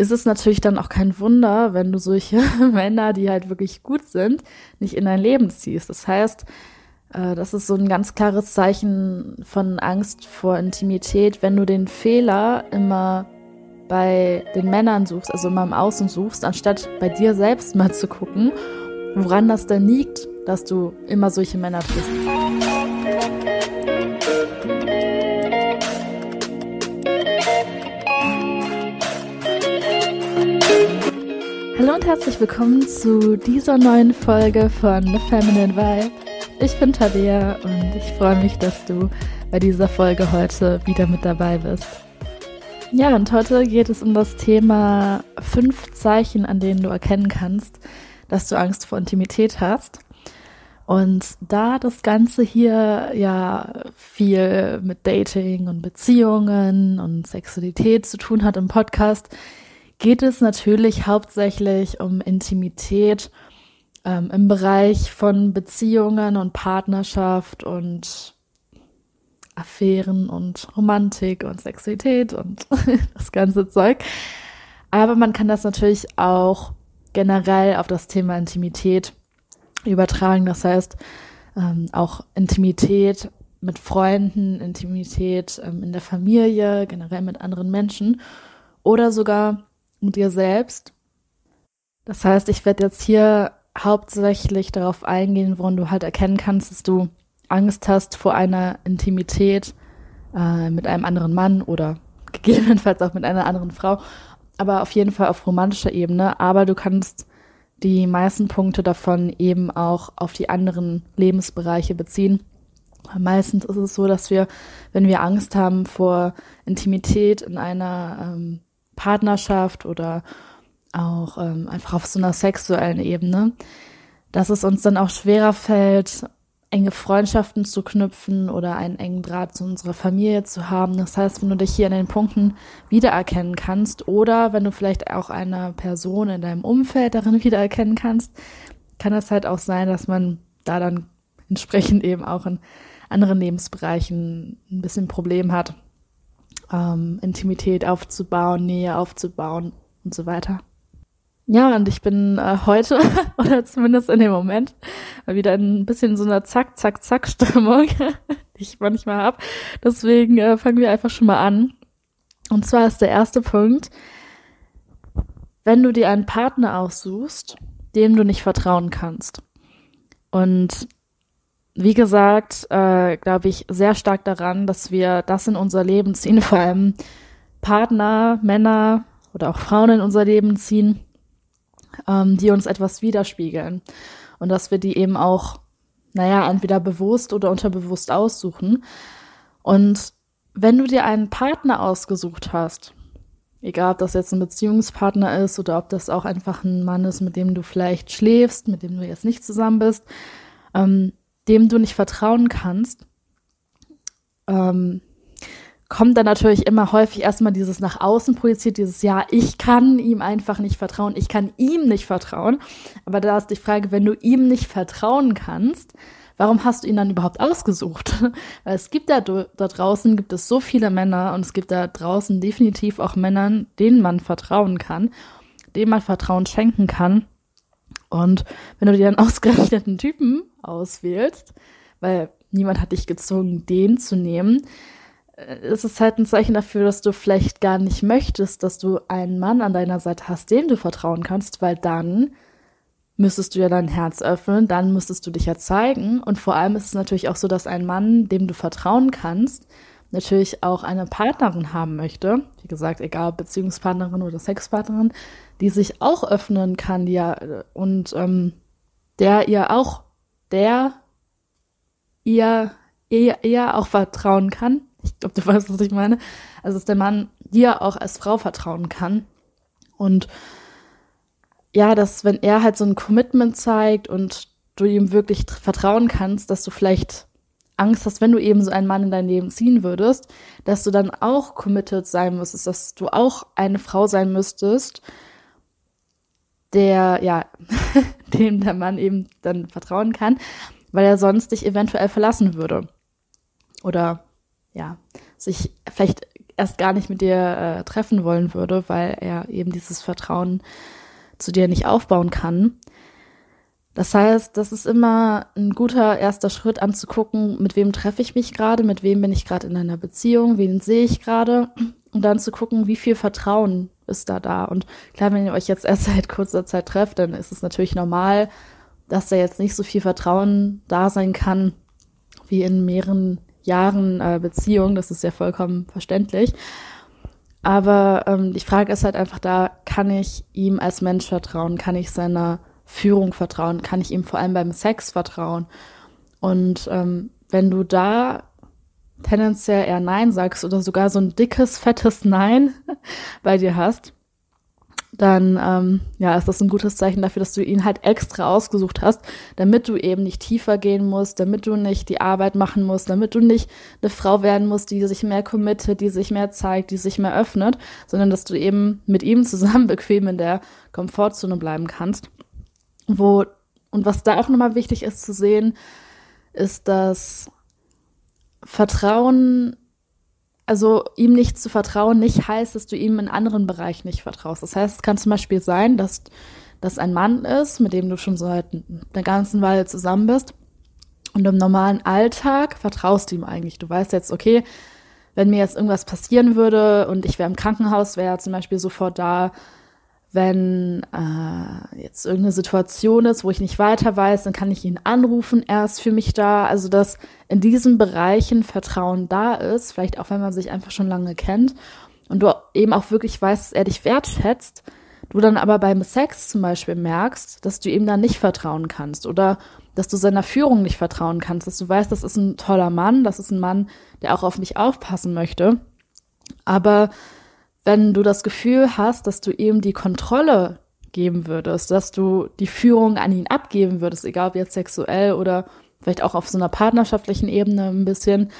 ist es natürlich dann auch kein Wunder, wenn du solche Männer, die halt wirklich gut sind, nicht in dein Leben ziehst. Das heißt, äh, das ist so ein ganz klares Zeichen von Angst vor Intimität, wenn du den Fehler immer bei den Männern suchst, also immer im Außen suchst, anstatt bei dir selbst mal zu gucken, woran das denn liegt, dass du immer solche Männer triffst. Hallo und herzlich willkommen zu dieser neuen Folge von The Feminine Vibe. Ich bin Tabea und ich freue mich, dass du bei dieser Folge heute wieder mit dabei bist. Ja, und heute geht es um das Thema fünf Zeichen, an denen du erkennen kannst, dass du Angst vor Intimität hast. Und da das Ganze hier ja viel mit Dating und Beziehungen und Sexualität zu tun hat im Podcast, geht es natürlich hauptsächlich um Intimität ähm, im Bereich von Beziehungen und Partnerschaft und Affären und Romantik und Sexualität und das ganze Zeug. Aber man kann das natürlich auch generell auf das Thema Intimität übertragen. Das heißt, ähm, auch Intimität mit Freunden, Intimität ähm, in der Familie, generell mit anderen Menschen oder sogar mit dir selbst. Das heißt, ich werde jetzt hier hauptsächlich darauf eingehen, woran du halt erkennen kannst, dass du Angst hast vor einer Intimität äh, mit einem anderen Mann oder gegebenenfalls auch mit einer anderen Frau, aber auf jeden Fall auf romantischer Ebene. Aber du kannst die meisten Punkte davon eben auch auf die anderen Lebensbereiche beziehen. Meistens ist es so, dass wir, wenn wir Angst haben vor Intimität in einer ähm, Partnerschaft oder auch ähm, einfach auf so einer sexuellen Ebene, dass es uns dann auch schwerer fällt, enge Freundschaften zu knüpfen oder einen engen Draht zu unserer Familie zu haben. Das heißt, wenn du dich hier in den Punkten wiedererkennen kannst oder wenn du vielleicht auch eine Person in deinem Umfeld darin wiedererkennen kannst, kann es halt auch sein, dass man da dann entsprechend eben auch in anderen Lebensbereichen ein bisschen Problem hat, ähm, Intimität aufzubauen, Nähe aufzubauen und so weiter. Ja, und ich bin äh, heute, oder zumindest in dem Moment, wieder ein bisschen so einer Zack, Zack, Zack-Stimmung, die ich manchmal habe. Deswegen äh, fangen wir einfach schon mal an. Und zwar ist der erste Punkt, wenn du dir einen Partner aussuchst, dem du nicht vertrauen kannst. Und wie gesagt, äh, glaube ich sehr stark daran, dass wir das in unser Leben ziehen, vor allem Partner, Männer oder auch Frauen in unser Leben ziehen, ähm, die uns etwas widerspiegeln. Und dass wir die eben auch, naja, entweder bewusst oder unterbewusst aussuchen. Und wenn du dir einen Partner ausgesucht hast, egal ob das jetzt ein Beziehungspartner ist oder ob das auch einfach ein Mann ist, mit dem du vielleicht schläfst, mit dem du jetzt nicht zusammen bist, ähm, dem du nicht vertrauen kannst, ähm, kommt dann natürlich immer häufig erstmal dieses nach außen projiziert, dieses Ja, ich kann ihm einfach nicht vertrauen, ich kann ihm nicht vertrauen. Aber da ist die Frage, wenn du ihm nicht vertrauen kannst, warum hast du ihn dann überhaupt ausgesucht? Weil es gibt da, da draußen, gibt es so viele Männer und es gibt da draußen definitiv auch Männern, denen man vertrauen kann, denen man Vertrauen schenken kann. Und wenn du dir einen ausgerechneten Typen auswählst, weil niemand hat dich gezwungen, den zu nehmen, ist es halt ein Zeichen dafür, dass du vielleicht gar nicht möchtest, dass du einen Mann an deiner Seite hast, dem du vertrauen kannst, weil dann müsstest du ja dein Herz öffnen, dann müsstest du dich ja zeigen. Und vor allem ist es natürlich auch so, dass ein Mann, dem du vertrauen kannst, natürlich auch eine Partnerin haben möchte. Wie gesagt, egal Beziehungspartnerin oder Sexpartnerin, die sich auch öffnen kann, die ja, und ähm, der ihr auch, der ihr eher, eher auch vertrauen kann, ich glaube, du weißt, was ich meine. Also, dass der Mann dir auch als Frau vertrauen kann. Und ja, dass wenn er halt so ein Commitment zeigt und du ihm wirklich vertrauen kannst, dass du vielleicht Angst hast, wenn du eben so einen Mann in dein Leben ziehen würdest, dass du dann auch committed sein müsstest, dass du auch eine Frau sein müsstest, der, ja, dem der Mann eben dann vertrauen kann, weil er sonst dich eventuell verlassen würde. Oder ja, sich vielleicht erst gar nicht mit dir äh, treffen wollen würde, weil er eben dieses Vertrauen zu dir nicht aufbauen kann. Das heißt, das ist immer ein guter erster Schritt anzugucken, mit wem treffe ich mich gerade, mit wem bin ich gerade in einer Beziehung, wen sehe ich gerade und dann zu gucken, wie viel Vertrauen ist da da. Und klar, wenn ihr euch jetzt erst seit kurzer Zeit trefft, dann ist es natürlich normal, dass da jetzt nicht so viel Vertrauen da sein kann wie in mehreren Jahren äh, Beziehung. Das ist ja vollkommen verständlich. Aber ähm, die Frage ist halt einfach da, kann ich ihm als Mensch vertrauen? Kann ich seiner Führung vertrauen? Kann ich ihm vor allem beim Sex vertrauen? Und ähm, wenn du da tendenziell eher Nein sagst oder sogar so ein dickes, fettes Nein bei dir hast, dann ähm, ja, ist das ein gutes Zeichen dafür, dass du ihn halt extra ausgesucht hast, damit du eben nicht tiefer gehen musst, damit du nicht die Arbeit machen musst, damit du nicht eine Frau werden musst, die sich mehr committet, die sich mehr zeigt, die sich mehr öffnet, sondern dass du eben mit ihm zusammen bequem in der Komfortzone bleiben kannst. Wo und was da auch nochmal wichtig ist zu sehen, ist, dass Vertrauen also ihm nicht zu vertrauen, nicht heißt, dass du ihm in anderen Bereichen nicht vertraust. Das heißt, es kann zum Beispiel sein, dass das ein Mann ist, mit dem du schon seit der ganzen Weile zusammen bist. Und im normalen Alltag vertraust du ihm eigentlich. Du weißt jetzt, okay, wenn mir jetzt irgendwas passieren würde und ich wäre im Krankenhaus, wäre er zum Beispiel sofort da, wenn äh, jetzt irgendeine Situation ist, wo ich nicht weiter weiß, dann kann ich ihn anrufen, er ist für mich da. Also dass in diesen Bereichen Vertrauen da ist, vielleicht auch wenn man sich einfach schon lange kennt und du eben auch wirklich weißt, dass er dich wertschätzt, du dann aber beim Sex zum Beispiel merkst, dass du ihm dann nicht vertrauen kannst oder dass du seiner Führung nicht vertrauen kannst, dass du weißt, das ist ein toller Mann, das ist ein Mann, der auch auf mich aufpassen möchte, aber wenn du das Gefühl hast, dass du ihm die Kontrolle geben würdest, dass du die Führung an ihn abgeben würdest, egal ob jetzt sexuell oder vielleicht auch auf so einer partnerschaftlichen Ebene ein bisschen,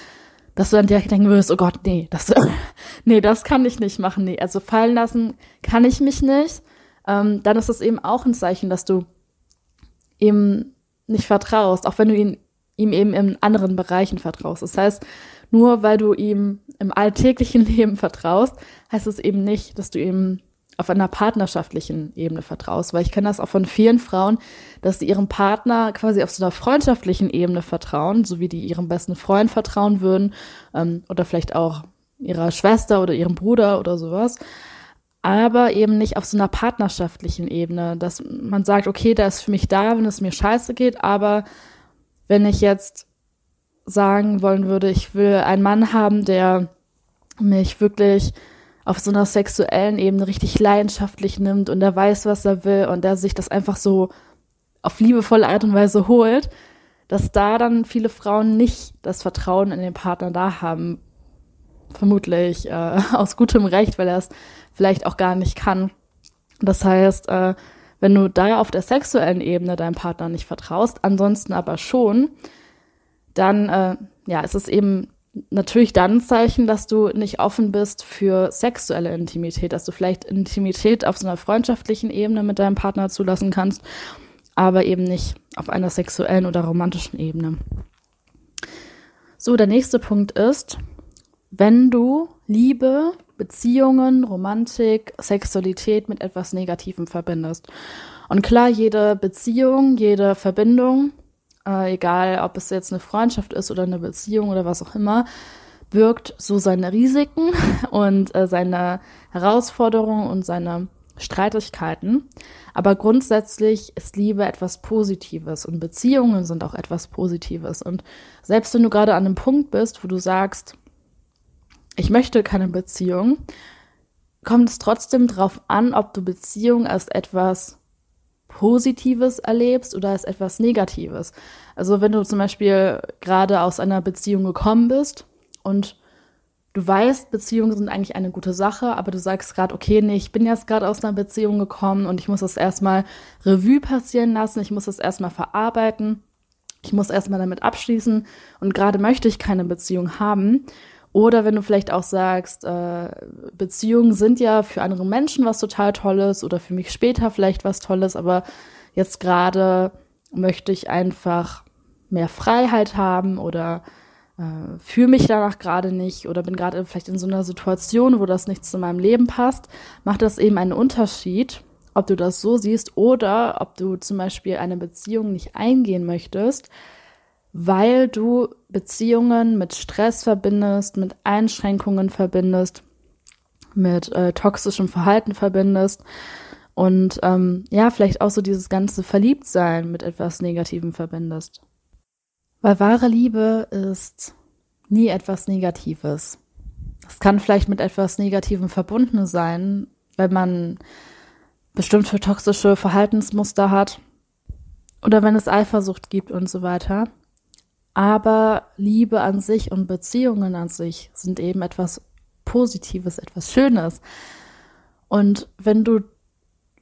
dass du dann direkt denken würdest, oh Gott, nee, das, nee, das kann ich nicht machen, nee, also fallen lassen kann ich mich nicht, ähm, dann ist es eben auch ein Zeichen, dass du ihm nicht vertraust, auch wenn du ihn, ihm eben in anderen Bereichen vertraust. Das heißt, nur weil du ihm im alltäglichen Leben vertraust, heißt es eben nicht, dass du ihm auf einer partnerschaftlichen Ebene vertraust, weil ich kenne das auch von vielen Frauen, dass sie ihrem Partner quasi auf so einer freundschaftlichen Ebene vertrauen, so wie die ihrem besten Freund vertrauen würden ähm, oder vielleicht auch ihrer Schwester oder ihrem Bruder oder sowas, aber eben nicht auf so einer partnerschaftlichen Ebene, dass man sagt, okay, der ist für mich da, wenn es mir scheiße geht, aber wenn ich jetzt sagen wollen würde, ich will einen Mann haben, der mich wirklich auf so einer sexuellen Ebene richtig leidenschaftlich nimmt und der weiß, was er will und der sich das einfach so auf liebevolle Art und Weise holt, dass da dann viele Frauen nicht das Vertrauen in den Partner da haben. Vermutlich äh, aus gutem Recht, weil er es vielleicht auch gar nicht kann. Das heißt, äh, wenn du da auf der sexuellen Ebene deinem Partner nicht vertraust, ansonsten aber schon, dann äh, ja, ist es eben natürlich dann ein Zeichen, dass du nicht offen bist für sexuelle Intimität, dass du vielleicht Intimität auf so einer freundschaftlichen Ebene mit deinem Partner zulassen kannst, aber eben nicht auf einer sexuellen oder romantischen Ebene. So, der nächste Punkt ist, wenn du Liebe, Beziehungen, Romantik, Sexualität mit etwas Negativem verbindest. Und klar, jede Beziehung, jede Verbindung äh, egal ob es jetzt eine Freundschaft ist oder eine Beziehung oder was auch immer, birgt so seine Risiken und äh, seine Herausforderungen und seine Streitigkeiten. Aber grundsätzlich ist Liebe etwas Positives und Beziehungen sind auch etwas Positives. Und selbst wenn du gerade an einem Punkt bist, wo du sagst, ich möchte keine Beziehung, kommt es trotzdem darauf an, ob du Beziehung als etwas Positives erlebst oder als etwas Negatives. Also wenn du zum Beispiel gerade aus einer Beziehung gekommen bist und du weißt, Beziehungen sind eigentlich eine gute Sache, aber du sagst gerade, okay, nee, ich bin jetzt gerade aus einer Beziehung gekommen und ich muss das erstmal Revue passieren lassen, ich muss das erstmal verarbeiten, ich muss erstmal damit abschließen und gerade möchte ich keine Beziehung haben oder wenn du vielleicht auch sagst, äh, Beziehungen sind ja für andere Menschen was total Tolles oder für mich später vielleicht was Tolles, aber jetzt gerade möchte ich einfach mehr Freiheit haben oder äh, fühle mich danach gerade nicht oder bin gerade vielleicht in so einer Situation, wo das nicht zu meinem Leben passt, macht das eben einen Unterschied, ob du das so siehst oder ob du zum Beispiel eine Beziehung nicht eingehen möchtest, weil du Beziehungen mit Stress verbindest, mit Einschränkungen verbindest, mit äh, toxischem Verhalten verbindest und ähm, ja, vielleicht auch so dieses ganze Verliebtsein mit etwas Negativem verbindest. Weil wahre Liebe ist nie etwas Negatives. Es kann vielleicht mit etwas Negativem verbunden sein, wenn man bestimmte toxische Verhaltensmuster hat oder wenn es Eifersucht gibt und so weiter. Aber Liebe an sich und Beziehungen an sich sind eben etwas Positives, etwas Schönes. Und wenn du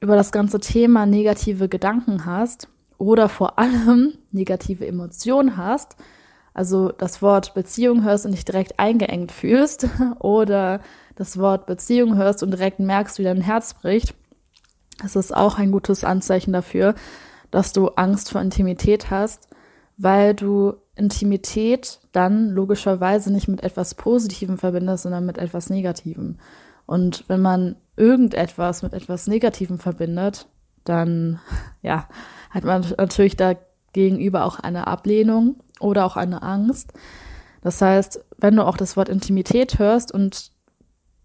über das ganze Thema negative Gedanken hast, oder vor allem negative Emotionen hast, also das Wort Beziehung hörst und dich direkt eingeengt fühlst oder das Wort Beziehung hörst und direkt merkst, wie dein Herz bricht, das ist auch ein gutes Anzeichen dafür, dass du Angst vor Intimität hast, weil du Intimität dann logischerweise nicht mit etwas Positivem verbindest, sondern mit etwas Negativem. Und wenn man irgendetwas mit etwas Negativem verbindet, dann, ja, hat man natürlich da gegenüber auch eine Ablehnung oder auch eine Angst. Das heißt, wenn du auch das Wort Intimität hörst und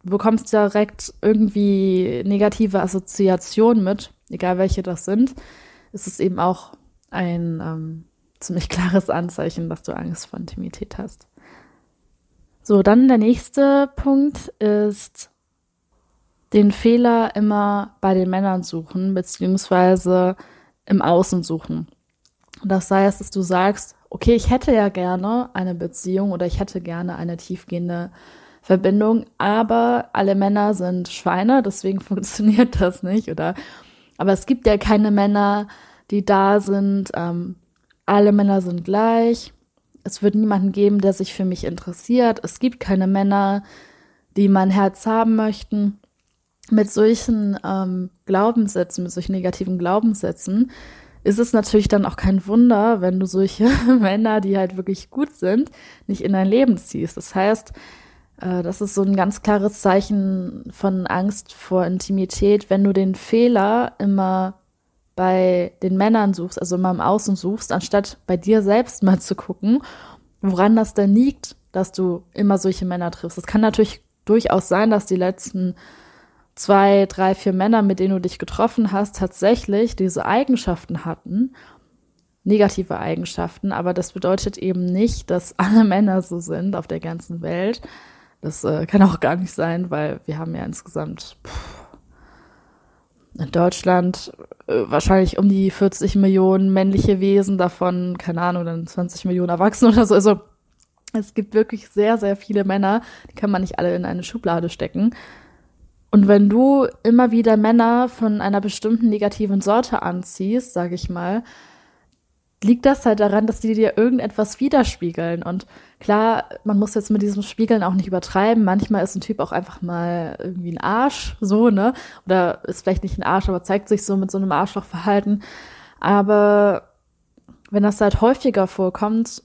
bekommst direkt irgendwie negative Assoziationen mit, egal welche das sind, ist es eben auch ein ähm, ziemlich klares Anzeichen, dass du Angst vor Intimität hast. So, dann der nächste Punkt ist den Fehler immer bei den Männern suchen, beziehungsweise im Außen suchen. Das heißt, dass du sagst, okay, ich hätte ja gerne eine Beziehung oder ich hätte gerne eine tiefgehende Verbindung, aber alle Männer sind Schweine, deswegen funktioniert das nicht, oder? Aber es gibt ja keine Männer, die da sind. Ähm, alle Männer sind gleich. Es wird niemanden geben, der sich für mich interessiert. Es gibt keine Männer, die mein Herz haben möchten mit solchen ähm, Glaubenssätzen, mit solchen negativen Glaubenssätzen, ist es natürlich dann auch kein Wunder, wenn du solche Männer, die halt wirklich gut sind, nicht in dein Leben ziehst. Das heißt, äh, das ist so ein ganz klares Zeichen von Angst vor Intimität, wenn du den Fehler immer bei den Männern suchst, also immer im Außen suchst, anstatt bei dir selbst mal zu gucken, woran das denn liegt, dass du immer solche Männer triffst. Es kann natürlich durchaus sein, dass die letzten zwei, drei, vier Männer, mit denen du dich getroffen hast, tatsächlich diese Eigenschaften hatten, negative Eigenschaften, aber das bedeutet eben nicht, dass alle Männer so sind auf der ganzen Welt. Das äh, kann auch gar nicht sein, weil wir haben ja insgesamt pff, in Deutschland äh, wahrscheinlich um die 40 Millionen männliche Wesen, davon, keine Ahnung, dann 20 Millionen Erwachsene oder so. Also es gibt wirklich sehr, sehr viele Männer, die kann man nicht alle in eine Schublade stecken. Und wenn du immer wieder Männer von einer bestimmten negativen Sorte anziehst, sage ich mal, liegt das halt daran, dass die dir irgendetwas widerspiegeln. Und klar, man muss jetzt mit diesem Spiegeln auch nicht übertreiben. Manchmal ist ein Typ auch einfach mal irgendwie ein Arsch, so, ne? Oder ist vielleicht nicht ein Arsch, aber zeigt sich so mit so einem Arschlochverhalten. Aber wenn das halt häufiger vorkommt,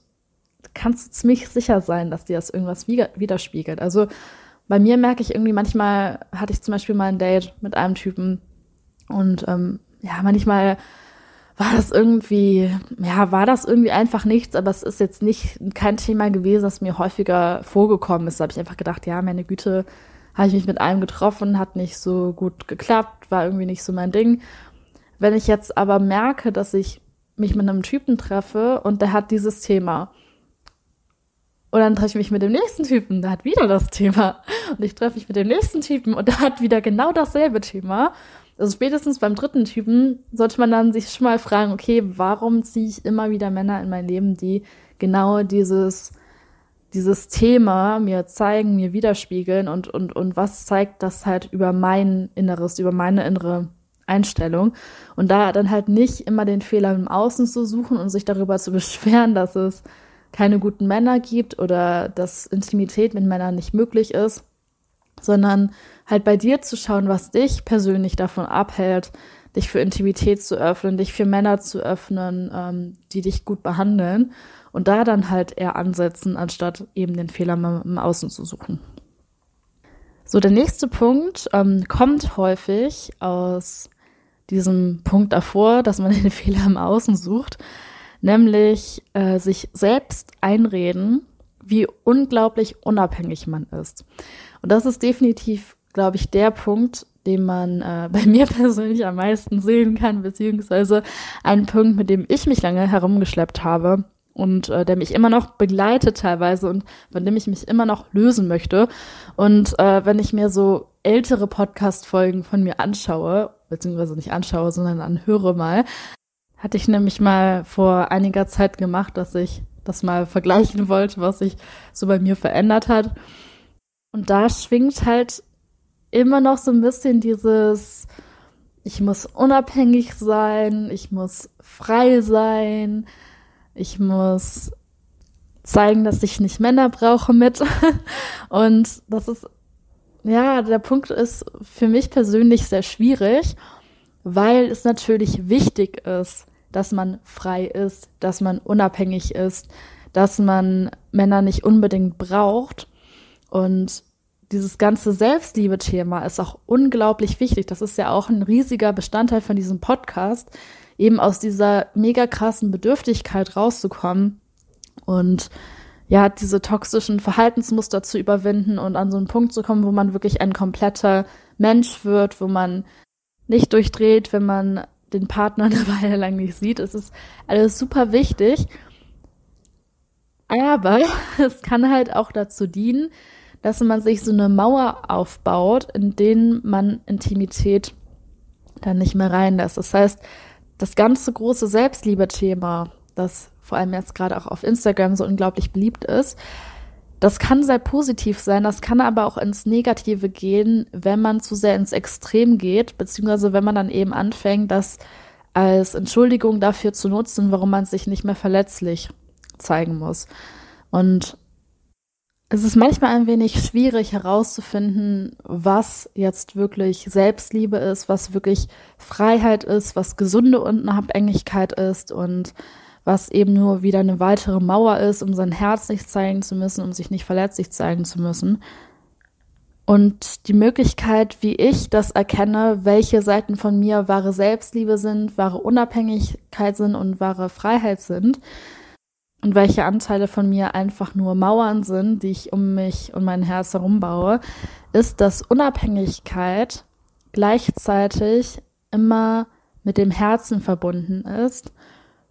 kannst du ziemlich sicher sein, dass dir das irgendwas widerspiegelt. Also bei mir merke ich irgendwie, manchmal hatte ich zum Beispiel mal ein Date mit einem Typen und ähm, ja, manchmal war das irgendwie, ja, war das irgendwie einfach nichts, aber es ist jetzt nicht kein Thema gewesen, das mir häufiger vorgekommen ist. Da habe ich einfach gedacht, ja, meine Güte, habe ich mich mit einem getroffen, hat nicht so gut geklappt, war irgendwie nicht so mein Ding. Wenn ich jetzt aber merke, dass ich mich mit einem Typen treffe und der hat dieses Thema und dann treffe ich mich mit dem nächsten Typen, der hat wieder das Thema. Und ich treffe mich mit dem nächsten Typen und der hat wieder genau dasselbe Thema. Also spätestens beim dritten Typen sollte man dann sich schon mal fragen, okay, warum ziehe ich immer wieder Männer in mein Leben, die genau dieses, dieses Thema mir zeigen, mir widerspiegeln und, und, und was zeigt das halt über mein Inneres, über meine innere Einstellung. Und da dann halt nicht immer den Fehler im Außen zu suchen und sich darüber zu beschweren, dass es keine guten Männer gibt oder dass Intimität mit Männern nicht möglich ist, sondern halt bei dir zu schauen, was dich persönlich davon abhält, dich für Intimität zu öffnen, dich für Männer zu öffnen, ähm, die dich gut behandeln und da dann halt eher ansetzen, anstatt eben den Fehler im Außen zu suchen. So, der nächste Punkt ähm, kommt häufig aus diesem Punkt davor, dass man den Fehler im Außen sucht, nämlich äh, sich selbst einreden, wie unglaublich unabhängig man ist. Und das ist definitiv, glaube ich, der Punkt, den man äh, bei mir persönlich am meisten sehen kann, beziehungsweise ein Punkt, mit dem ich mich lange herumgeschleppt habe und äh, der mich immer noch begleitet teilweise und von dem ich mich immer noch lösen möchte. Und äh, wenn ich mir so ältere Podcast-Folgen von mir anschaue, beziehungsweise nicht anschaue, sondern anhöre mal, hatte ich nämlich mal vor einiger Zeit gemacht, dass ich das mal vergleichen wollte, was sich so bei mir verändert hat. Und da schwingt halt immer noch so ein bisschen dieses, ich muss unabhängig sein, ich muss frei sein, ich muss zeigen, dass ich nicht Männer brauche mit. Und das ist, ja, der Punkt ist für mich persönlich sehr schwierig, weil es natürlich wichtig ist, dass man frei ist, dass man unabhängig ist, dass man Männer nicht unbedingt braucht. Und dieses ganze Selbstliebe-Thema ist auch unglaublich wichtig. Das ist ja auch ein riesiger Bestandteil von diesem Podcast, eben aus dieser mega krassen Bedürftigkeit rauszukommen und ja, diese toxischen Verhaltensmuster zu überwinden und an so einen Punkt zu kommen, wo man wirklich ein kompletter Mensch wird, wo man nicht durchdreht, wenn man den Partner eine Weile lang nicht sieht. Es ist alles super wichtig. Aber es kann halt auch dazu dienen, dass man sich so eine Mauer aufbaut, in denen man Intimität dann nicht mehr reinlässt. Das heißt, das ganze große Selbstliebe-Thema, das vor allem jetzt gerade auch auf Instagram so unglaublich beliebt ist, das kann sehr positiv sein, das kann aber auch ins Negative gehen, wenn man zu sehr ins Extrem geht, beziehungsweise wenn man dann eben anfängt, das als Entschuldigung dafür zu nutzen, warum man sich nicht mehr verletzlich zeigen muss. Und es ist manchmal ein wenig schwierig herauszufinden, was jetzt wirklich Selbstliebe ist, was wirklich Freiheit ist, was gesunde Unabhängigkeit ist und was eben nur wieder eine weitere Mauer ist, um sein Herz nicht zeigen zu müssen, um sich nicht verletzlich zeigen zu müssen. Und die Möglichkeit, wie ich das erkenne, welche Seiten von mir wahre Selbstliebe sind, wahre Unabhängigkeit sind und wahre Freiheit sind, und welche Anteile von mir einfach nur Mauern sind, die ich um mich und mein Herz herum baue, ist, dass Unabhängigkeit gleichzeitig immer mit dem Herzen verbunden ist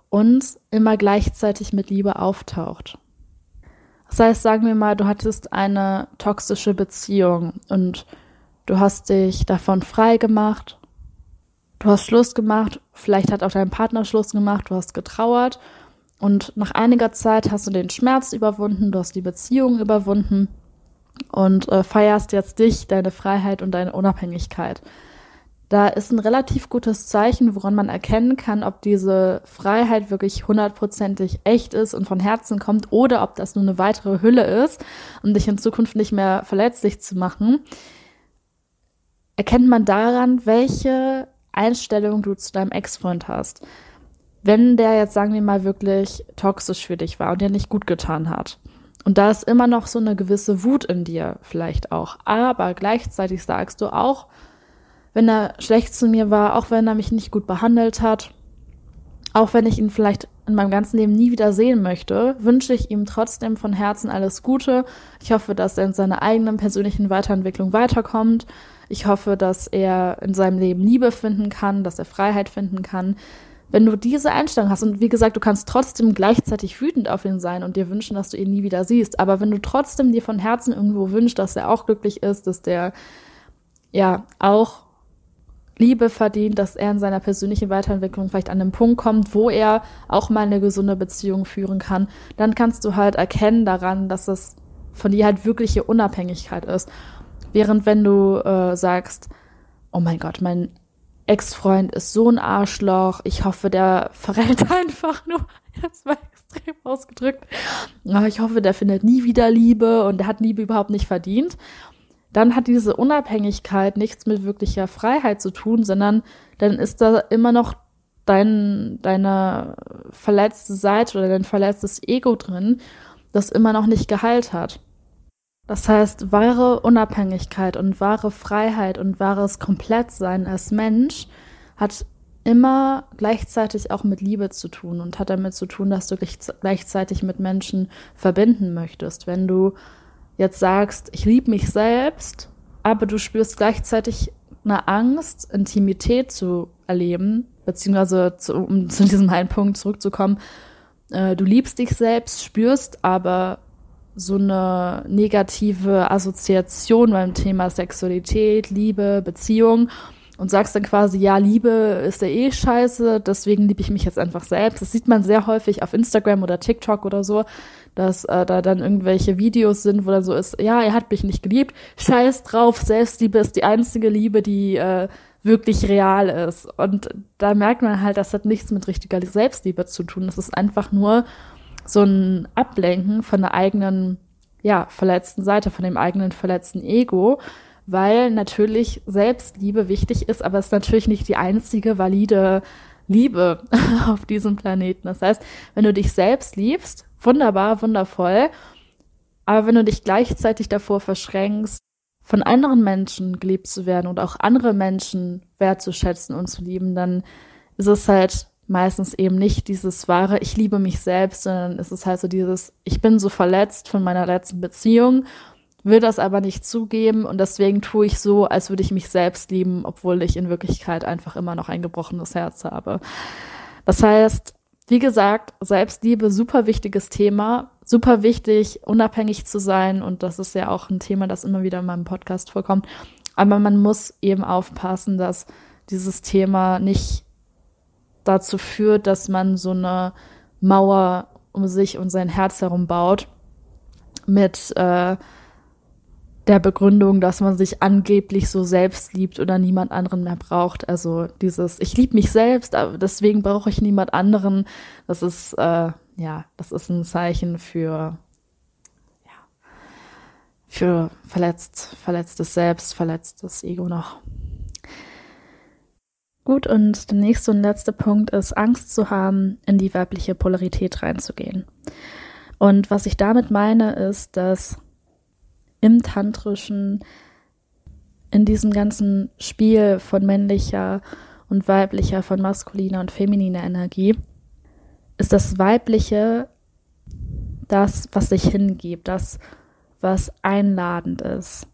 und immer gleichzeitig mit Liebe auftaucht. Das heißt, sagen wir mal, du hattest eine toxische Beziehung und du hast dich davon frei gemacht, du hast Schluss gemacht, vielleicht hat auch dein Partner Schluss gemacht, du hast getrauert und nach einiger Zeit hast du den Schmerz überwunden, du hast die Beziehung überwunden und äh, feierst jetzt dich, deine Freiheit und deine Unabhängigkeit. Da ist ein relativ gutes Zeichen, woran man erkennen kann, ob diese Freiheit wirklich hundertprozentig echt ist und von Herzen kommt oder ob das nur eine weitere Hülle ist, um dich in Zukunft nicht mehr verletzlich zu machen. Erkennt man daran, welche Einstellung du zu deinem Ex-Freund hast wenn der jetzt, sagen wir mal, wirklich toxisch für dich war und dir nicht gut getan hat. Und da ist immer noch so eine gewisse Wut in dir vielleicht auch. Aber gleichzeitig sagst du auch, wenn er schlecht zu mir war, auch wenn er mich nicht gut behandelt hat, auch wenn ich ihn vielleicht in meinem ganzen Leben nie wieder sehen möchte, wünsche ich ihm trotzdem von Herzen alles Gute. Ich hoffe, dass er in seiner eigenen persönlichen Weiterentwicklung weiterkommt. Ich hoffe, dass er in seinem Leben Liebe finden kann, dass er Freiheit finden kann, wenn du diese Einstellung hast, und wie gesagt, du kannst trotzdem gleichzeitig wütend auf ihn sein und dir wünschen, dass du ihn nie wieder siehst, aber wenn du trotzdem dir von Herzen irgendwo wünschst, dass er auch glücklich ist, dass der ja auch Liebe verdient, dass er in seiner persönlichen Weiterentwicklung vielleicht an den Punkt kommt, wo er auch mal eine gesunde Beziehung führen kann, dann kannst du halt erkennen daran, dass es von dir halt wirkliche Unabhängigkeit ist. Während wenn du äh, sagst, oh mein Gott, mein Ex-Freund ist so ein Arschloch. Ich hoffe, der verrät einfach nur. Das war extrem ausgedrückt. Ich hoffe, der findet nie wieder Liebe und der hat Liebe überhaupt nicht verdient. Dann hat diese Unabhängigkeit nichts mit wirklicher Freiheit zu tun, sondern dann ist da immer noch dein, deine verletzte Seite oder dein verletztes Ego drin, das immer noch nicht geheilt hat. Das heißt, wahre Unabhängigkeit und wahre Freiheit und wahres Komplettsein als Mensch hat immer gleichzeitig auch mit Liebe zu tun und hat damit zu tun, dass du gleichzeitig mit Menschen verbinden möchtest. Wenn du jetzt sagst, ich liebe mich selbst, aber du spürst gleichzeitig eine Angst, Intimität zu erleben, beziehungsweise zu, um zu diesem einen Punkt zurückzukommen, äh, du liebst dich selbst, spürst aber so eine negative Assoziation beim Thema Sexualität, Liebe, Beziehung und sagst dann quasi, ja, Liebe ist ja eh scheiße, deswegen liebe ich mich jetzt einfach selbst. Das sieht man sehr häufig auf Instagram oder TikTok oder so, dass äh, da dann irgendwelche Videos sind, wo dann so ist, ja, er hat mich nicht geliebt, scheiß drauf, Selbstliebe ist die einzige Liebe, die äh, wirklich real ist. Und da merkt man halt, das hat nichts mit richtiger Selbstliebe zu tun. Das ist einfach nur so ein Ablenken von der eigenen, ja, verletzten Seite, von dem eigenen verletzten Ego weil natürlich Selbstliebe wichtig ist, aber es ist natürlich nicht die einzige valide Liebe auf diesem Planeten. Das heißt, wenn du dich selbst liebst, wunderbar, wundervoll, aber wenn du dich gleichzeitig davor verschränkst, von anderen Menschen geliebt zu werden und auch andere Menschen wertzuschätzen und zu lieben, dann ist es halt meistens eben nicht dieses wahre, ich liebe mich selbst, sondern es ist halt so dieses, ich bin so verletzt von meiner letzten Beziehung will das aber nicht zugeben und deswegen tue ich so, als würde ich mich selbst lieben, obwohl ich in Wirklichkeit einfach immer noch ein gebrochenes Herz habe. Das heißt, wie gesagt, Selbstliebe, super wichtiges Thema, super wichtig, unabhängig zu sein und das ist ja auch ein Thema, das immer wieder in meinem Podcast vorkommt. Aber man muss eben aufpassen, dass dieses Thema nicht dazu führt, dass man so eine Mauer um sich und sein Herz herum baut mit äh, der Begründung, dass man sich angeblich so selbst liebt oder niemand anderen mehr braucht. Also dieses, ich liebe mich selbst, aber deswegen brauche ich niemand anderen. Das ist, äh, ja, das ist ein Zeichen für, ja, für verletzt, verletztes Selbst, verletztes Ego noch. Gut, und der nächste und letzte Punkt ist, Angst zu haben, in die weibliche Polarität reinzugehen. Und was ich damit meine, ist, dass im Tantrischen, in diesem ganzen Spiel von männlicher und weiblicher, von maskuliner und femininer Energie, ist das Weibliche das, was sich hingibt, das, was einladend ist,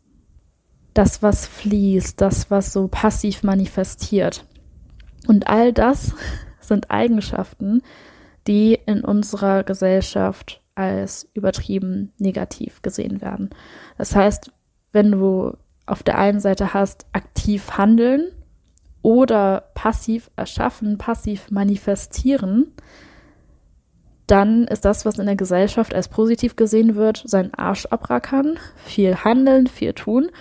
das, was fließt, das, was so passiv manifestiert. Und all das sind Eigenschaften, die in unserer Gesellschaft als übertrieben negativ gesehen werden. Das heißt, wenn du auf der einen Seite hast aktiv handeln oder passiv erschaffen, passiv manifestieren, dann ist das, was in der Gesellschaft als positiv gesehen wird, sein Arsch abrackern, viel handeln, viel tun.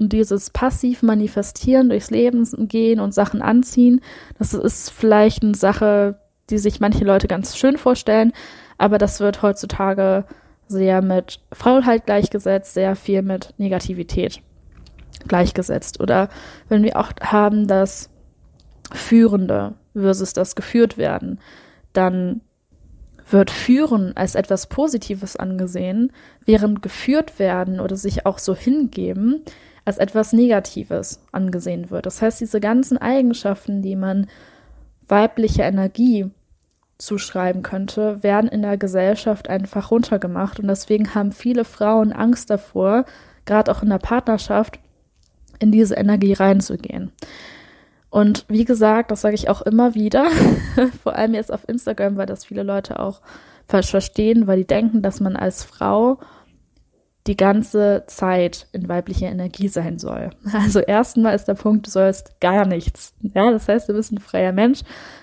Und dieses passiv manifestieren, durchs Leben gehen und Sachen anziehen, das ist vielleicht eine Sache, die sich manche Leute ganz schön vorstellen, aber das wird heutzutage sehr mit Faulheit gleichgesetzt, sehr viel mit Negativität gleichgesetzt. Oder wenn wir auch haben, das Führende versus das geführt werden, dann wird Führen als etwas Positives angesehen, während geführt werden oder sich auch so hingeben als etwas Negatives angesehen wird. Das heißt, diese ganzen Eigenschaften, die man weiblicher Energie zuschreiben könnte, werden in der Gesellschaft einfach runtergemacht. Und deswegen haben viele Frauen Angst davor, gerade auch in der Partnerschaft, in diese Energie reinzugehen. Und wie gesagt, das sage ich auch immer wieder, vor allem jetzt auf Instagram, weil das viele Leute auch falsch verstehen, weil die denken, dass man als Frau die ganze Zeit in weiblicher Energie sein soll. Also erstmal ist der Punkt, du sollst gar nichts. Ja, das heißt, du bist ein freier Mensch,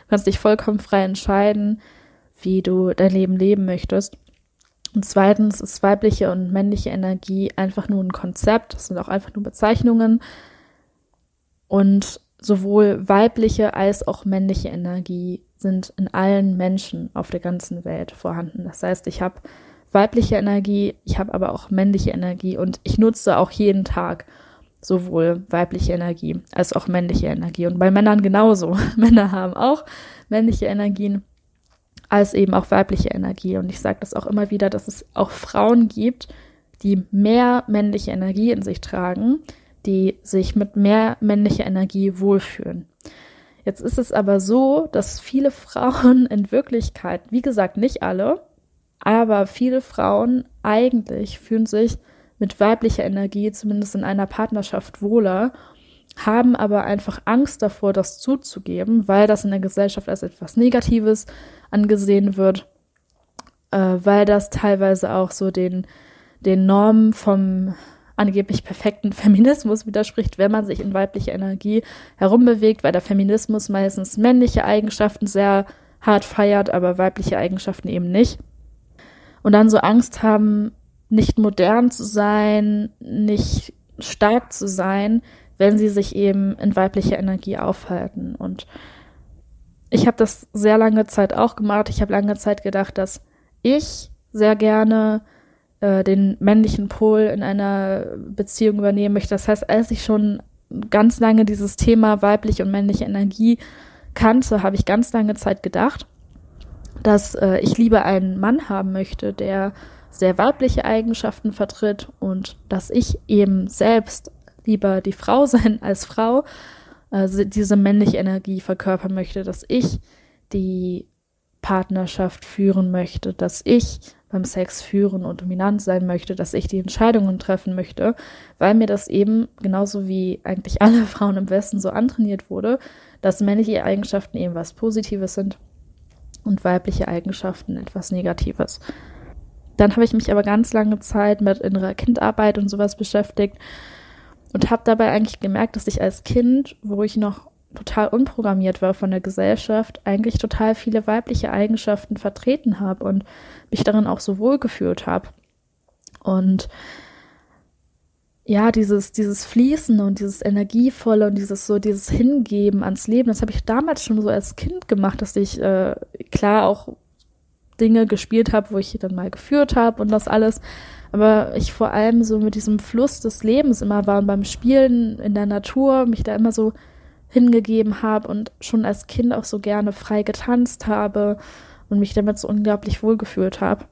kannst dich vollkommen frei entscheiden, wie du dein Leben leben möchtest. Und zweitens ist weibliche und männliche Energie einfach nur ein Konzept, das sind auch einfach nur Bezeichnungen. Und sowohl weibliche als auch männliche Energie sind in allen Menschen auf der ganzen Welt vorhanden. Das heißt, ich habe weibliche Energie, ich habe aber auch männliche Energie und ich nutze auch jeden Tag sowohl weibliche Energie als auch männliche Energie. Und bei Männern genauso. Männer haben auch männliche Energien als eben auch weibliche Energie. Und ich sage das auch immer wieder, dass es auch Frauen gibt, die mehr männliche Energie in sich tragen, die sich mit mehr männlicher Energie wohlfühlen. Jetzt ist es aber so, dass viele Frauen in Wirklichkeit, wie gesagt, nicht alle, aber viele Frauen eigentlich fühlen sich mit weiblicher Energie, zumindest in einer Partnerschaft, wohler, haben aber einfach Angst davor, das zuzugeben, weil das in der Gesellschaft als etwas Negatives angesehen wird, äh, weil das teilweise auch so den, den Normen vom angeblich perfekten Feminismus widerspricht, wenn man sich in weiblicher Energie herumbewegt, weil der Feminismus meistens männliche Eigenschaften sehr hart feiert, aber weibliche Eigenschaften eben nicht. Und dann so Angst haben, nicht modern zu sein, nicht stark zu sein, wenn sie sich eben in weiblicher Energie aufhalten. Und ich habe das sehr lange Zeit auch gemacht. Ich habe lange Zeit gedacht, dass ich sehr gerne äh, den männlichen Pol in einer Beziehung übernehmen möchte. Das heißt, als ich schon ganz lange dieses Thema weibliche und männliche Energie kannte, habe ich ganz lange Zeit gedacht, dass äh, ich lieber einen Mann haben möchte, der sehr weibliche Eigenschaften vertritt und dass ich eben selbst lieber die Frau sein als Frau, also diese männliche Energie verkörpern möchte, dass ich die Partnerschaft führen möchte, dass ich beim Sex führen und dominant sein möchte, dass ich die Entscheidungen treffen möchte, weil mir das eben genauso wie eigentlich alle Frauen im Westen so antrainiert wurde, dass männliche Eigenschaften eben was Positives sind und weibliche Eigenschaften etwas Negatives. Dann habe ich mich aber ganz lange Zeit mit innerer Kindarbeit und sowas beschäftigt und habe dabei eigentlich gemerkt, dass ich als Kind, wo ich noch total unprogrammiert war von der Gesellschaft, eigentlich total viele weibliche Eigenschaften vertreten habe und mich darin auch so wohl gefühlt habe. Und ja, dieses, dieses Fließen und dieses Energievolle und dieses so, dieses Hingeben ans Leben, das habe ich damals schon so als Kind gemacht, dass ich äh, klar auch Dinge gespielt habe, wo ich dann mal geführt habe und das alles. Aber ich vor allem so mit diesem Fluss des Lebens immer war und beim Spielen in der Natur mich da immer so hingegeben habe und schon als Kind auch so gerne frei getanzt habe und mich damit so unglaublich wohlgefühlt habe.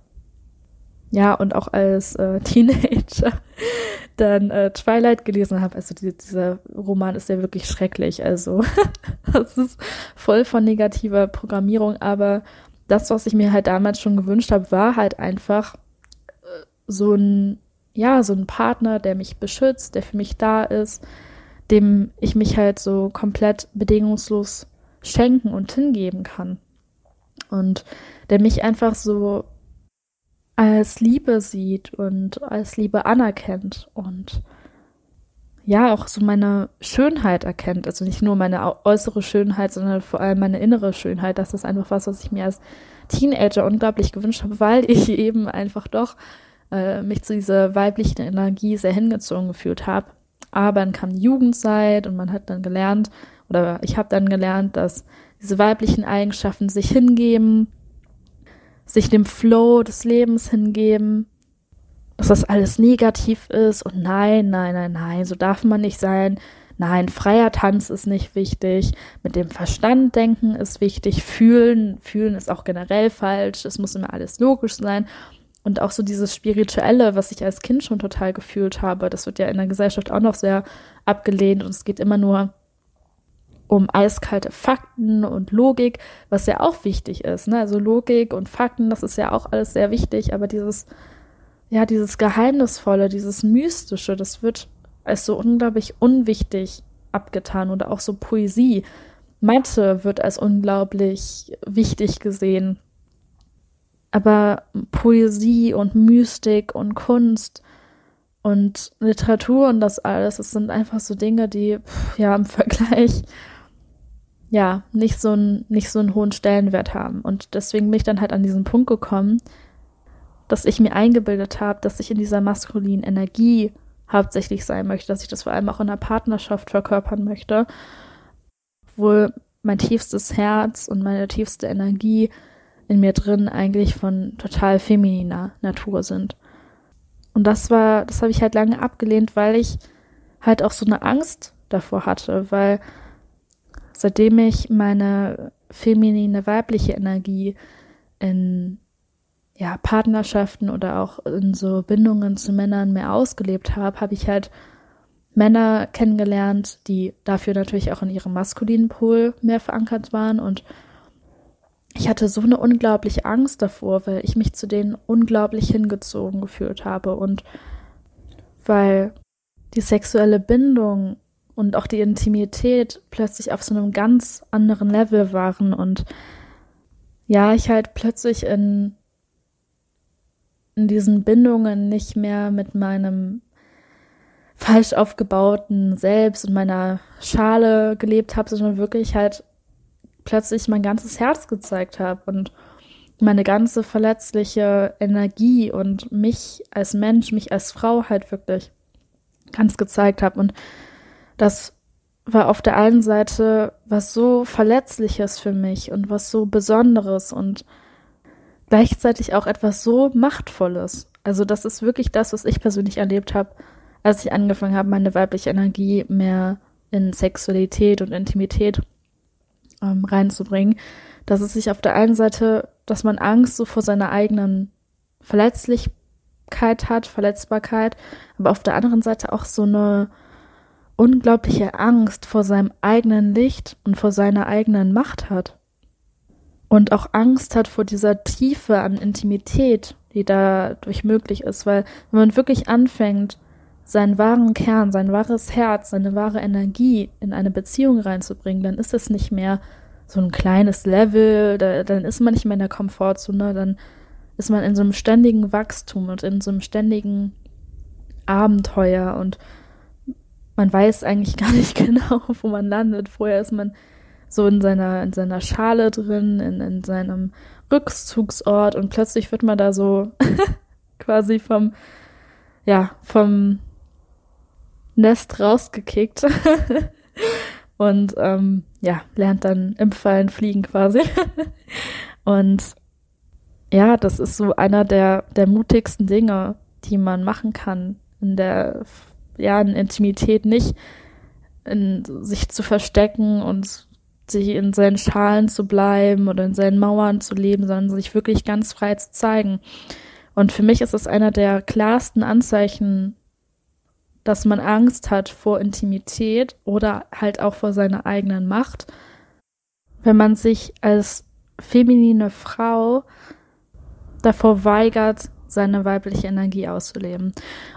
Ja, und auch als äh, Teenager dann äh, Twilight gelesen habe. Also die, dieser Roman ist ja wirklich schrecklich. Also das ist voll von negativer Programmierung, aber das, was ich mir halt damals schon gewünscht habe, war halt einfach äh, so ein, ja, so ein Partner, der mich beschützt, der für mich da ist, dem ich mich halt so komplett bedingungslos schenken und hingeben kann. Und der mich einfach so als Liebe sieht und als Liebe anerkennt und ja auch so meine Schönheit erkennt. Also nicht nur meine äußere Schönheit, sondern vor allem meine innere Schönheit. Das ist einfach was, was ich mir als Teenager unglaublich gewünscht habe, weil ich eben einfach doch äh, mich zu dieser weiblichen Energie sehr hingezogen gefühlt habe. Aber dann kam die Jugendzeit und man hat dann gelernt, oder ich habe dann gelernt, dass diese weiblichen Eigenschaften sich hingeben, sich dem Flow des Lebens hingeben, dass das alles negativ ist und nein, nein, nein, nein, so darf man nicht sein. Nein, freier Tanz ist nicht wichtig. Mit dem Verstand denken ist wichtig. Fühlen, fühlen ist auch generell falsch. Es muss immer alles logisch sein. Und auch so dieses Spirituelle, was ich als Kind schon total gefühlt habe, das wird ja in der Gesellschaft auch noch sehr abgelehnt und es geht immer nur um eiskalte Fakten und Logik, was ja auch wichtig ist. Ne? Also Logik und Fakten, das ist ja auch alles sehr wichtig, aber dieses ja, dieses Geheimnisvolle, dieses Mystische, das wird als so unglaublich unwichtig abgetan oder auch so Poesie. Mathe wird als unglaublich wichtig gesehen. Aber Poesie und Mystik und Kunst und Literatur und das alles, das sind einfach so Dinge, die ja im Vergleich ja nicht so, ein, nicht so einen hohen Stellenwert haben. Und deswegen bin ich dann halt an diesen Punkt gekommen, dass ich mir eingebildet habe, dass ich in dieser maskulinen Energie hauptsächlich sein möchte, dass ich das vor allem auch in einer Partnerschaft verkörpern möchte, obwohl mein tiefstes Herz und meine tiefste Energie in mir drin eigentlich von total femininer Natur sind. Und das war, das habe ich halt lange abgelehnt, weil ich halt auch so eine Angst davor hatte, weil seitdem ich meine feminine weibliche Energie in ja, Partnerschaften oder auch in so Bindungen zu Männern mehr ausgelebt habe, habe ich halt Männer kennengelernt, die dafür natürlich auch in ihrem maskulinen Pol mehr verankert waren. Und ich hatte so eine unglaubliche Angst davor, weil ich mich zu denen unglaublich hingezogen gefühlt habe. Und weil die sexuelle Bindung und auch die Intimität plötzlich auf so einem ganz anderen Level waren und ja, ich halt plötzlich in, in diesen Bindungen nicht mehr mit meinem falsch aufgebauten Selbst und meiner Schale gelebt habe, sondern wirklich halt plötzlich mein ganzes Herz gezeigt habe und meine ganze verletzliche Energie und mich als Mensch, mich als Frau halt wirklich ganz gezeigt habe. Und das war auf der einen Seite was so Verletzliches für mich und was so Besonderes und gleichzeitig auch etwas so Machtvolles. Also das ist wirklich das, was ich persönlich erlebt habe, als ich angefangen habe, meine weibliche Energie mehr in Sexualität und Intimität ähm, reinzubringen. Dass es sich auf der einen Seite, dass man Angst so vor seiner eigenen Verletzlichkeit hat, Verletzbarkeit, aber auf der anderen Seite auch so eine unglaubliche Angst vor seinem eigenen Licht und vor seiner eigenen Macht hat. Und auch Angst hat vor dieser Tiefe an Intimität, die dadurch möglich ist, weil wenn man wirklich anfängt, seinen wahren Kern, sein wahres Herz, seine wahre Energie in eine Beziehung reinzubringen, dann ist es nicht mehr so ein kleines Level, da, dann ist man nicht mehr in der Komfortzone, dann ist man in so einem ständigen Wachstum und in so einem ständigen Abenteuer. Und man weiß eigentlich gar nicht genau, wo man landet. Vorher ist man so in seiner, in seiner Schale drin, in, in seinem Rückzugsort und plötzlich wird man da so quasi vom, ja, vom Nest rausgekickt und ähm, ja, lernt dann im Fallen fliegen quasi. und ja, das ist so einer der, der mutigsten Dinge, die man machen kann in der ja, in Intimität nicht in sich zu verstecken und sich in seinen Schalen zu bleiben oder in seinen Mauern zu leben, sondern sich wirklich ganz frei zu zeigen. Und für mich ist es einer der klarsten Anzeichen, dass man Angst hat vor Intimität oder halt auch vor seiner eigenen Macht, wenn man sich als feminine Frau davor weigert, seine weibliche Energie auszuleben.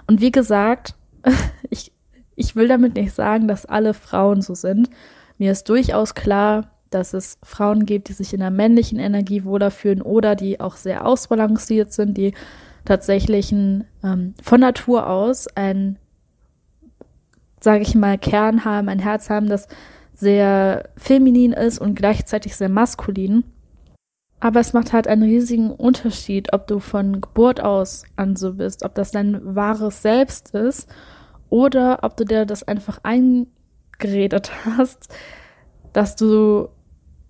Und wie gesagt, ich, ich will damit nicht sagen, dass alle Frauen so sind. Mir ist durchaus klar, dass es Frauen gibt, die sich in der männlichen Energie wohler fühlen oder die auch sehr ausbalanciert sind, die tatsächlich ein, ähm, von Natur aus ein, sage ich mal, Kern haben, ein Herz haben, das sehr feminin ist und gleichzeitig sehr maskulin. Aber es macht halt einen riesigen Unterschied, ob du von Geburt aus an so bist, ob das dein wahres Selbst ist oder ob du dir das einfach eingeredet hast, dass du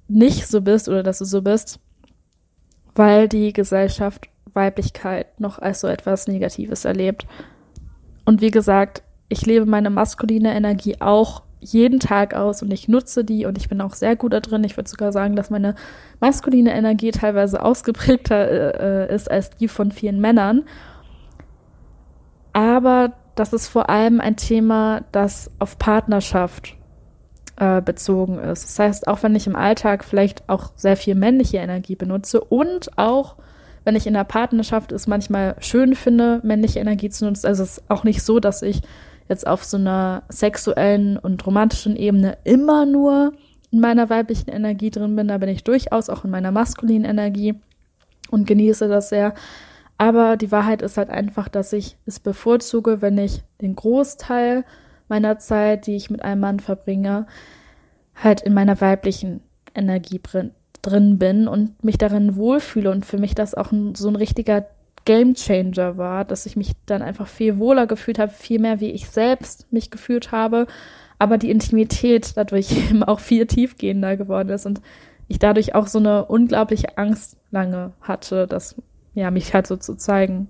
nicht so bist oder dass du so bist, weil die Gesellschaft Weiblichkeit noch als so etwas Negatives erlebt. Und wie gesagt, ich lebe meine maskuline Energie auch jeden Tag aus und ich nutze die und ich bin auch sehr gut da drin. Ich würde sogar sagen, dass meine maskuline Energie teilweise ausgeprägter äh, äh, ist als die von vielen Männern. Aber das ist vor allem ein Thema, das auf Partnerschaft äh, bezogen ist. Das heißt, auch wenn ich im Alltag vielleicht auch sehr viel männliche Energie benutze und auch wenn ich in der Partnerschaft es manchmal schön finde, männliche Energie zu nutzen, also es ist auch nicht so, dass ich jetzt auf so einer sexuellen und romantischen Ebene immer nur in meiner weiblichen Energie drin bin. Da bin ich durchaus auch in meiner maskulinen Energie und genieße das sehr. Aber die Wahrheit ist halt einfach, dass ich es bevorzuge, wenn ich den Großteil meiner Zeit, die ich mit einem Mann verbringe, halt in meiner weiblichen Energie drin bin und mich darin wohlfühle und für mich das auch ein, so ein richtiger Game Changer war, dass ich mich dann einfach viel wohler gefühlt habe, viel mehr wie ich selbst mich gefühlt habe, aber die Intimität dadurch eben auch viel tiefgehender geworden ist und ich dadurch auch so eine unglaubliche Angst lange hatte, dass ja mich halt so zu zeigen.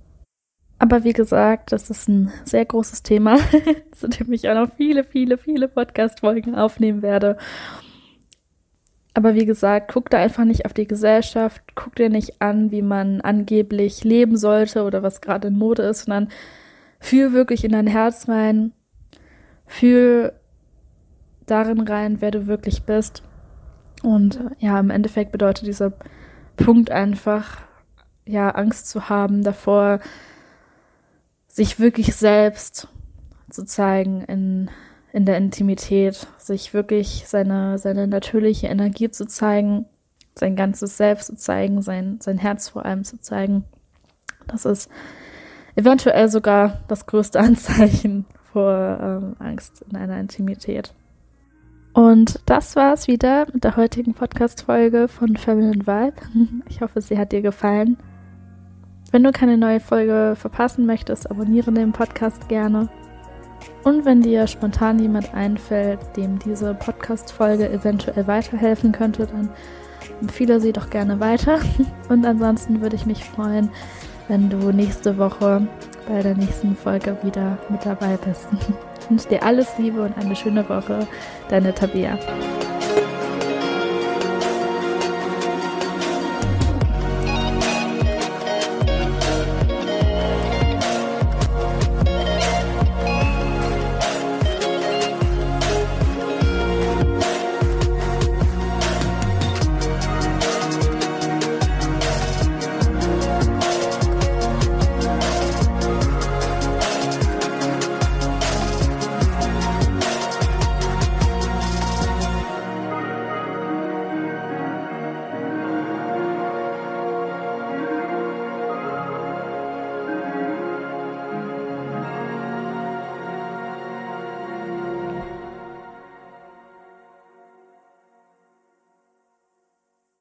Aber wie gesagt, das ist ein sehr großes Thema, zu dem ich auch noch viele, viele, viele Podcast-Folgen aufnehmen werde. Aber wie gesagt, guck da einfach nicht auf die Gesellschaft, guck dir nicht an, wie man angeblich leben sollte oder was gerade in Mode ist, sondern fühl wirklich in dein Herz rein, fühl darin rein, wer du wirklich bist. Und ja, im Endeffekt bedeutet dieser Punkt einfach, ja, Angst zu haben davor, sich wirklich selbst zu zeigen in, in der Intimität, sich wirklich seine, seine natürliche Energie zu zeigen, sein ganzes Selbst zu zeigen, sein, sein Herz vor allem zu zeigen. Das ist eventuell sogar das größte Anzeichen vor ähm, Angst in einer Intimität. Und das war es wieder mit der heutigen Podcast-Folge von Feminine Vibe. Ich hoffe, sie hat dir gefallen. Wenn du keine neue Folge verpassen möchtest, abonniere den Podcast gerne. Und wenn dir spontan jemand einfällt, dem diese Podcast-Folge eventuell weiterhelfen könnte, dann empfehle sie doch gerne weiter. Und ansonsten würde ich mich freuen, wenn du nächste Woche bei der nächsten Folge wieder mit dabei bist. Ich wünsche dir alles Liebe und eine schöne Woche. Deine Tabea.